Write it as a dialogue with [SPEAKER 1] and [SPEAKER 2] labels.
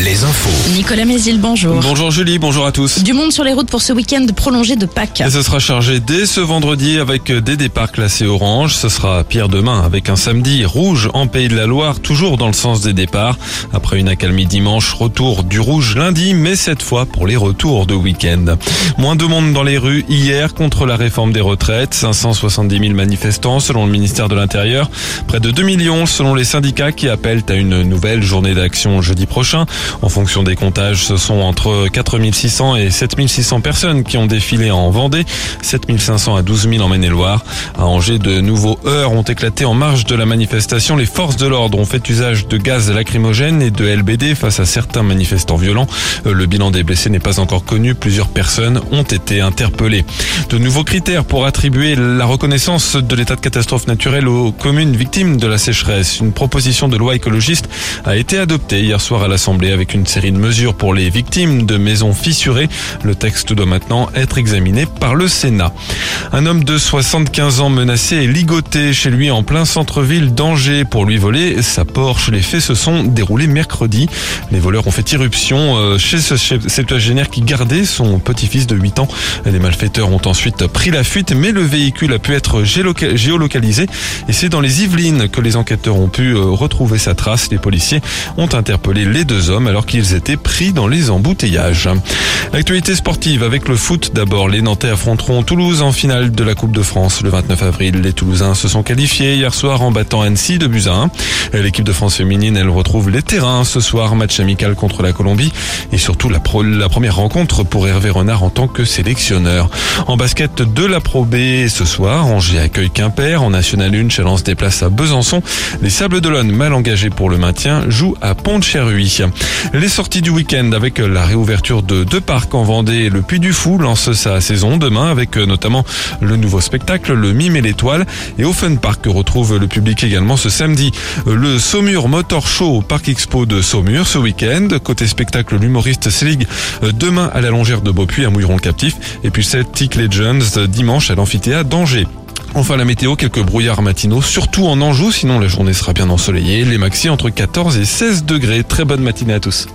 [SPEAKER 1] les infos.
[SPEAKER 2] Nicolas Mézil, bonjour.
[SPEAKER 3] Bonjour Julie, bonjour à tous.
[SPEAKER 2] Du monde sur les routes pour ce week-end prolongé de Pâques.
[SPEAKER 3] Et ce sera chargé dès ce vendredi avec des départs classés orange. Ce sera pire demain avec un samedi rouge en Pays de la Loire, toujours dans le sens des départs. Après une accalmie dimanche, retour du rouge lundi, mais cette fois pour les retours de week-end. Moins de monde dans les rues hier contre la réforme des retraites. 570 000 manifestants selon le ministère de l'Intérieur. Près de 2 millions selon les syndicats qui appellent à une nouvelle journée d'action jeudi prochain. En fonction des comptages, ce sont entre 4600 et 7600 personnes qui ont défilé en Vendée, 7500 à 12 000 en Maine-et-Loire. À Angers, de nouveaux heurts ont éclaté en marge de la manifestation. Les forces de l'ordre ont fait usage de gaz lacrymogène et de LBD face à certains manifestants violents. Euh, le bilan des blessés n'est pas encore connu. Plusieurs personnes ont été interpellées. De nouveaux critères pour attribuer la reconnaissance de l'état de catastrophe naturelle aux communes victimes de la sécheresse. Une proposition de loi écologiste a été adoptée hier soir à l'Assemblée avec une série de mesures pour les victimes de maisons fissurées. Le texte doit maintenant être examiné par le Sénat. Un homme de 75 ans menacé et ligoté chez lui en plein centre-ville d'Angers pour lui voler sa Porsche. Les faits se sont déroulés mercredi. Les voleurs ont fait irruption euh, chez ce septuagénaire qui gardait son petit-fils de 8 ans. Les malfaiteurs ont ensuite pris la fuite, mais le véhicule a pu être géolocalisé et c'est dans les Yvelines que les enquêteurs ont pu euh, retrouver sa trace. Les policiers ont interpellé les deux hommes alors qu'ils étaient pris dans les embouteillages. L'actualité sportive avec le foot d'abord. Les Nantais affronteront Toulouse en finale de la Coupe de France le 29 avril. Les Toulousains se sont qualifiés hier soir en battant Annecy de buts à 1. L'équipe de France féminine, elle retrouve les terrains ce soir. Match amical contre la Colombie et surtout la, première rencontre pour Hervé Renard en tant que sélectionneur. En basket de la Pro B ce soir, Angers accueille Quimper. En National 1, Challenge se déplace à Besançon. Les Sables d'Olonne, mal engagés pour le maintien, jouent à Les sorties du week-end avec la réouverture de deux parcs en Vendée. Le Puy du Fou lance sa saison demain avec notamment le nouveau spectacle, le Mime et l'étoile. Et au Fun Park retrouve le public également ce samedi. Le Saumur Motor Show au Parc Expo de Saumur ce week-end. Côté spectacle, l'humoriste Selig demain à la longère de Beaupuy à Mouilleron Captif. Et puis Celtic Legends dimanche à l'amphithéâtre d'Angers. Enfin la météo, quelques brouillards matinaux, surtout en Anjou, sinon la journée sera bien ensoleillée. Les maxi entre 14 et 16 degrés. Très bonne matinée à tous.